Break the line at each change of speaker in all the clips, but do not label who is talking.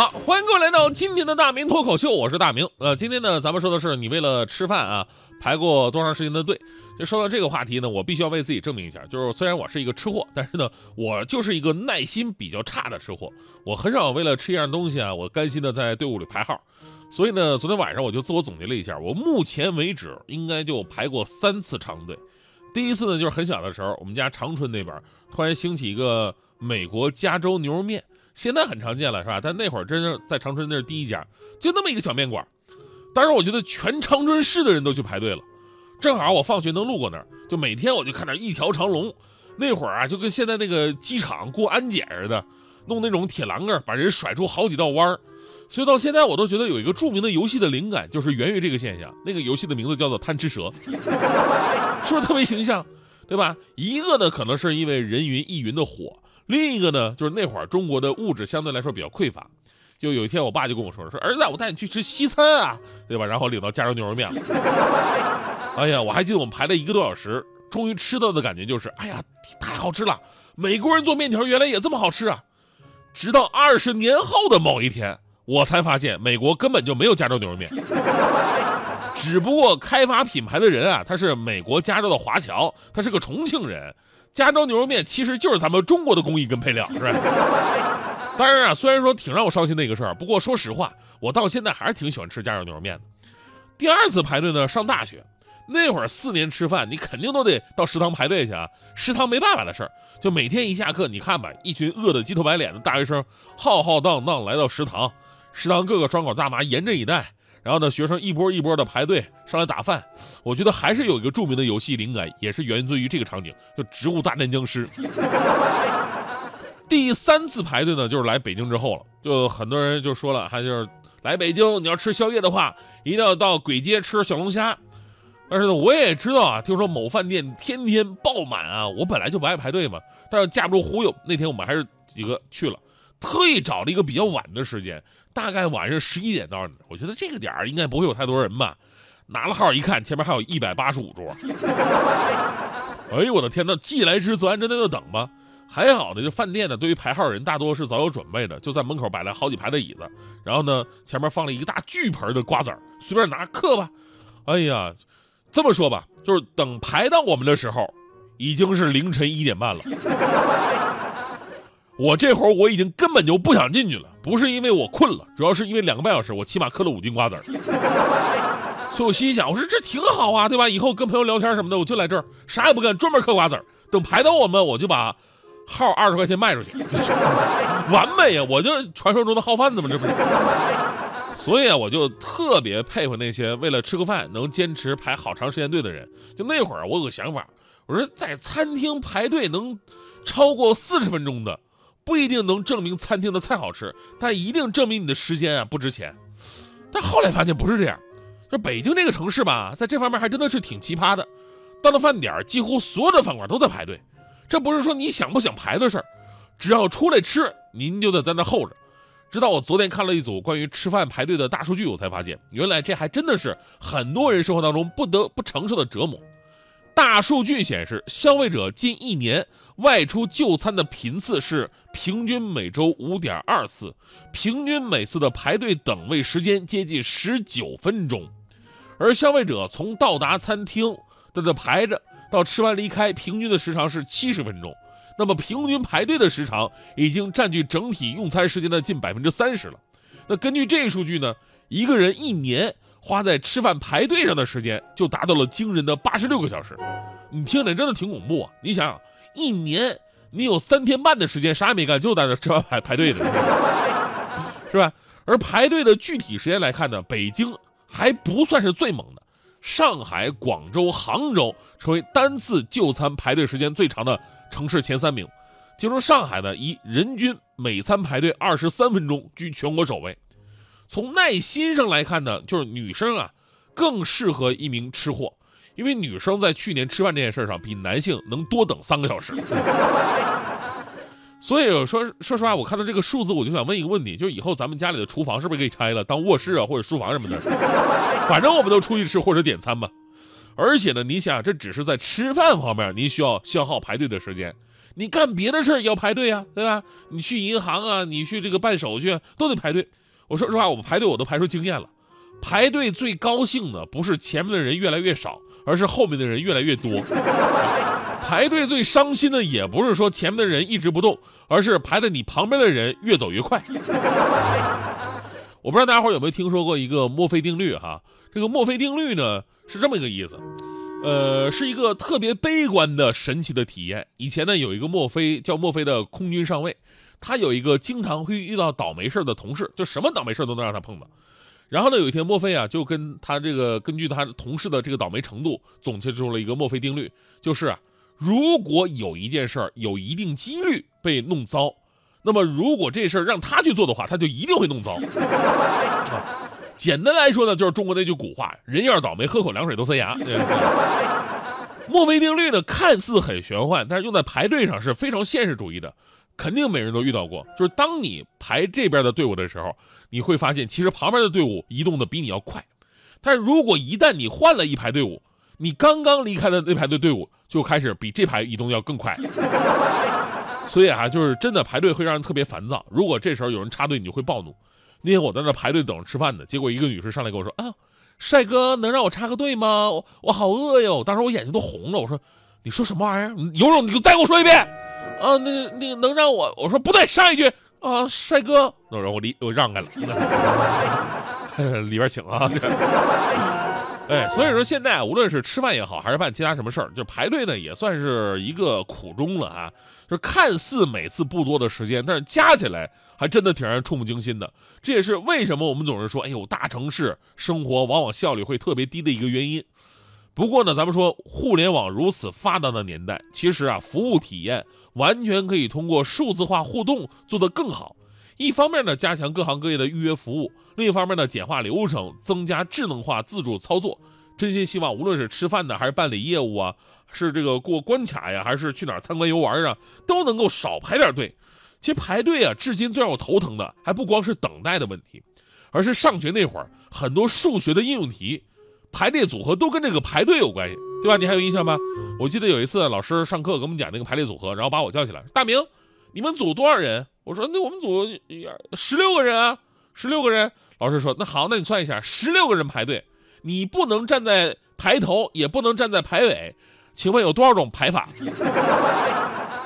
好，欢迎各位来到今天的大明脱口秀，我是大明。呃，今天呢，咱们说的是你为了吃饭啊排过多长时间的队。就说到这个话题呢，我必须要为自己证明一下，就是虽然我是一个吃货，但是呢，我就是一个耐心比较差的吃货。我很少为了吃一样东西啊，我甘心的在队伍里排号。所以呢，昨天晚上我就自我总结了一下，我目前为止应该就排过三次长队。第一次呢，就是很小的时候，我们家长春那边突然兴起一个美国加州牛肉面。现在很常见了，是吧？但那会儿真是在长春那是第一家，就那么一个小面馆。当时我觉得全长春市的人都去排队了，正好我放学能路过那儿，就每天我就看那一条长龙。那会儿啊，就跟现在那个机场过安检似的，弄那种铁栏杆把人甩出好几道弯儿。所以到现在我都觉得有一个著名的游戏的灵感就是源于这个现象。那个游戏的名字叫做贪吃蛇，是不是特别形象？对吧？一个呢，可能是因为人云亦云的火。另一个呢，就是那会儿中国的物质相对来说比较匮乏，就有一天我爸就跟我说说儿子，我带你去吃西餐啊，对吧？然后领到加州牛肉面了。哎呀，我还记得我们排了一个多小时，终于吃到的感觉就是，哎呀，太好吃了！美国人做面条原来也这么好吃啊！直到二十年后的某一天，我才发现美国根本就没有加州牛肉面，只不过开发品牌的人啊，他是美国加州的华侨，他是个重庆人。加州牛肉面其实就是咱们中国的工艺跟配料，是吧？当然啊，虽然说挺让我伤心的一个事儿，不过说实话，我到现在还是挺喜欢吃加州牛肉面的。第二次排队呢，上大学那会儿，四年吃饭你肯定都得到食堂排队去啊。食堂没办法的事儿，就每天一下课，你看吧，一群饿得鸡头白脸的大学生浩浩荡荡来到食堂，食堂各个窗口大妈严阵以待。然后呢，学生一波一波的排队上来打饭，我觉得还是有一个著名的游戏灵感，也是源自于这个场景，就《植物大战僵尸》。第三次排队呢，就是来北京之后了，就很多人就说了，还就是来北京你要吃宵夜的话，一定要到簋街吃小龙虾。但是呢，我也知道啊，听说某饭店天天爆满啊，我本来就不爱排队嘛，但是架不住忽悠，那天我们还是几个去了。特意找了一个比较晚的时间，大概晚上十一点到。我觉得这个点儿应该不会有太多人吧。拿了号一看，前面还有一百八十五桌。哎呦我的天呐，既来之则安之，那就等吧。还好呢，就饭店呢，对于排号人大多是早有准备的，就在门口摆了好几排的椅子，然后呢，前面放了一个大巨盆的瓜子儿，随便拿嗑吧。哎呀，这么说吧，就是等排到我们的时候，已经是凌晨一点半了。我这会儿我已经根本就不想进去了，不是因为我困了，主要是因为两个半小时我起码嗑了五斤瓜子儿，所以我心想，我说这挺好啊，对吧？以后跟朋友聊天什么的，我就来这儿，啥也不干，专门嗑瓜子儿。等排到我们，我就把号二十块钱卖出去，完美啊！我就传说中的号贩子嘛，这不是？所以啊，我就特别佩服那些为了吃个饭能坚持排好长时间队的人。就那会儿，我有个想法，我说在餐厅排队能超过四十分钟的。不一定能证明餐厅的菜好吃，但一定证明你的时间啊不值钱。但后来发现不是这样，就北京这个城市吧，在这方面还真的是挺奇葩的。到了饭点几乎所有的饭馆都在排队。这不是说你想不想排的事儿，只要出来吃，您就得在那候着。直到我昨天看了一组关于吃饭排队的大数据，我才发现，原来这还真的是很多人生活当中不得不承受的折磨。大数据显示，消费者近一年外出就餐的频次是平均每周五点二次，平均每次的排队等位时间接近十九分钟，而消费者从到达餐厅在这排着到吃完离开，平均的时长是七十分钟。那么，平均排队的时长已经占据整体用餐时间的近百分之三十了。那根据这一数据呢，一个人一年。花在吃饭排队上的时间就达到了惊人的八十六个小时，你听着真的挺恐怖啊！你想想，一年你有三天半的时间啥也没干，就在那吃饭排排队的，是吧？而排队的具体时间来看呢，北京还不算是最猛的，上海、广州、杭州成为单次就餐排队时间最长的城市前三名。其中上海呢，以人均每餐排队二十三分钟，居全国首位。从耐心上来看呢，就是女生啊更适合一名吃货，因为女生在去年吃饭这件事上比男性能多等三个小时。所以说，说实话，我看到这个数字，我就想问一个问题，就是以后咱们家里的厨房是不是可以拆了，当卧室啊或者书房什么的？反正我们都出去吃或者点餐吧。而且呢，你想，这只是在吃饭方面，您需要消耗排队的时间，你干别的事儿也要排队啊，对吧？你去银行啊，你去这个办手续都得排队。我说实话，我排队我都排出经验了。排队最高兴的不是前面的人越来越少，而是后面的人越来越多。排队最伤心的也不是说前面的人一直不动，而是排在你旁边的人越走越快。我不知道大家伙有没有听说过一个墨菲定律哈？这个墨菲定律呢是这么一个意思，呃，是一个特别悲观的神奇的体验。以前呢有一个墨菲叫墨菲的空军上尉，他有一个经常会遇到倒霉事的同事，就什么倒霉事都能让他碰到。然后呢有一天墨菲啊就跟他这个根据他同事的这个倒霉程度总结出了一个墨菲定律，就是啊如果有一件事儿有一定几率被弄糟。那么，如果这事儿让他去做的话，他就一定会弄糟。简单来说呢，就是中国那句古话：“人要是倒霉，喝口凉水都塞牙。”墨菲定律呢，看似很玄幻，但是用在排队上是非常现实主义的，肯定每人都遇到过。就是当你排这边的队伍的时候，你会发现其实旁边的队伍移动的比你要快。但是如果一旦你换了一排队伍，你刚刚离开的那排的队伍就开始比这排移动要更快。所以啊，就是真的排队会让人特别烦躁。如果这时候有人插队，你就会暴怒。那天我在那排队等着吃饭呢，结果一个女士上来跟我说：“啊，帅哥，能让我插个队吗？我我好饿哟！”当时我眼睛都红了。我说：“你说什么玩意儿？有种你就再给我说一遍。”啊，那个那个能让我？我说不对，上一句啊，帅哥。那我我离我让开了，里边请啊。哎，所以说现在无论是吃饭也好，还是办其他什么事儿，就排队呢也算是一个苦衷了啊。就看似每次不多的时间，但是加起来还真的挺让人触目惊心的。这也是为什么我们总是说，哎呦，大城市生活往往效率会特别低的一个原因。不过呢，咱们说互联网如此发达的年代，其实啊，服务体验完全可以通过数字化互动做得更好。一方面呢，加强各行各业的预约服务；另一方面呢，简化流程，增加智能化自助操作。真心希望，无论是吃饭的，还是办理业务啊，是这个过关卡呀，还是去哪儿参观游玩啊，都能够少排点队。其实排队啊，至今最让我头疼的，还不光是等待的问题，而是上学那会儿，很多数学的应用题，排列组合都跟这个排队有关系，对吧？你还有印象吗？我记得有一次老师上课给我们讲那个排列组合，然后把我叫起来，大明，你们组多少人？我说那我们组十六个人啊，十六个人。老师说那好，那你算一下，十六个人排队，你不能站在排头，也不能站在排尾，请问有多少种排法？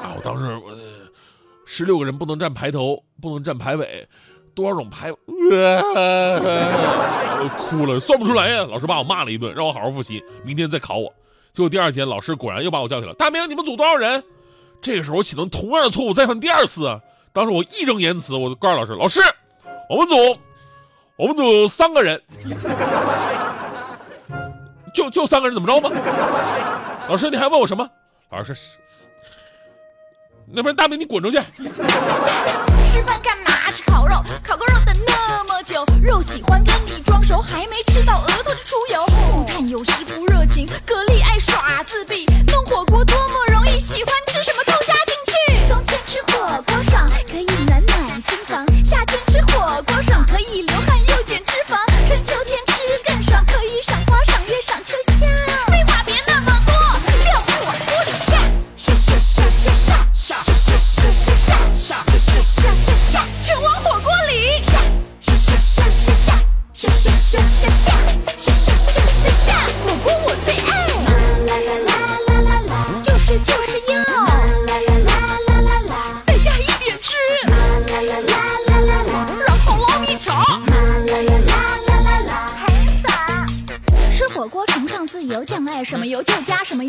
啊，我当时我十六个人不能站排头，不能站排尾，多少种排？哭了，算不出来呀。老师把我骂了一顿，让我好好复习，明天再考我。结果第二天，老师果然又把我叫起来，大明，你们组多少人？这个时候我岂能同样的错误再犯第二次啊？当时我义正言辞，我告诉老师：“老师，我们组，我们组三个人，就就三个人，怎么着吗？”老师，你还问我什么？老师是，那不然大明你滚出去！
吃饭干嘛？吃烤肉，烤个肉等那么久，肉喜欢跟你装熟，还没吃到额头就出油。木炭有时不热情，蛤蜊爱耍自闭，弄火锅多么容易，喜欢吃什么都加进去。冬天吃火锅爽，可以暖暖心房；夏天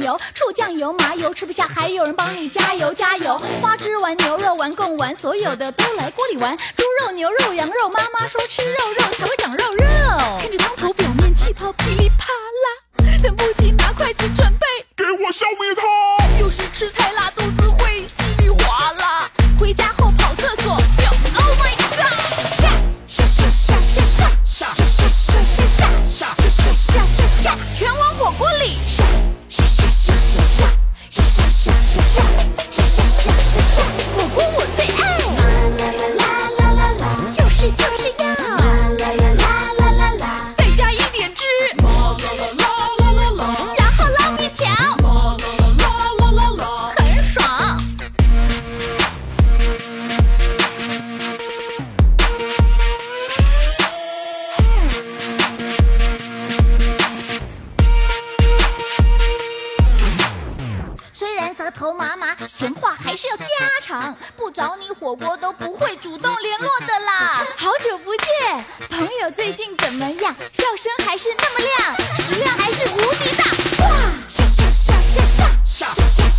油，醋酱油麻油吃不下还有人帮你加油加油。花枝丸、牛肉丸、贡丸，所有的都来锅里玩。猪肉、牛肉、羊肉，妈妈说吃肉肉才会长肉肉。看着汤头表面气泡噼里啪啦，等不及拿筷子准备。
给我小米汤。
火锅都不会主动联络的啦。好久不见朋友最近怎么样？笑声还是那么亮食量还是无敌大。哇！下下下下下下下下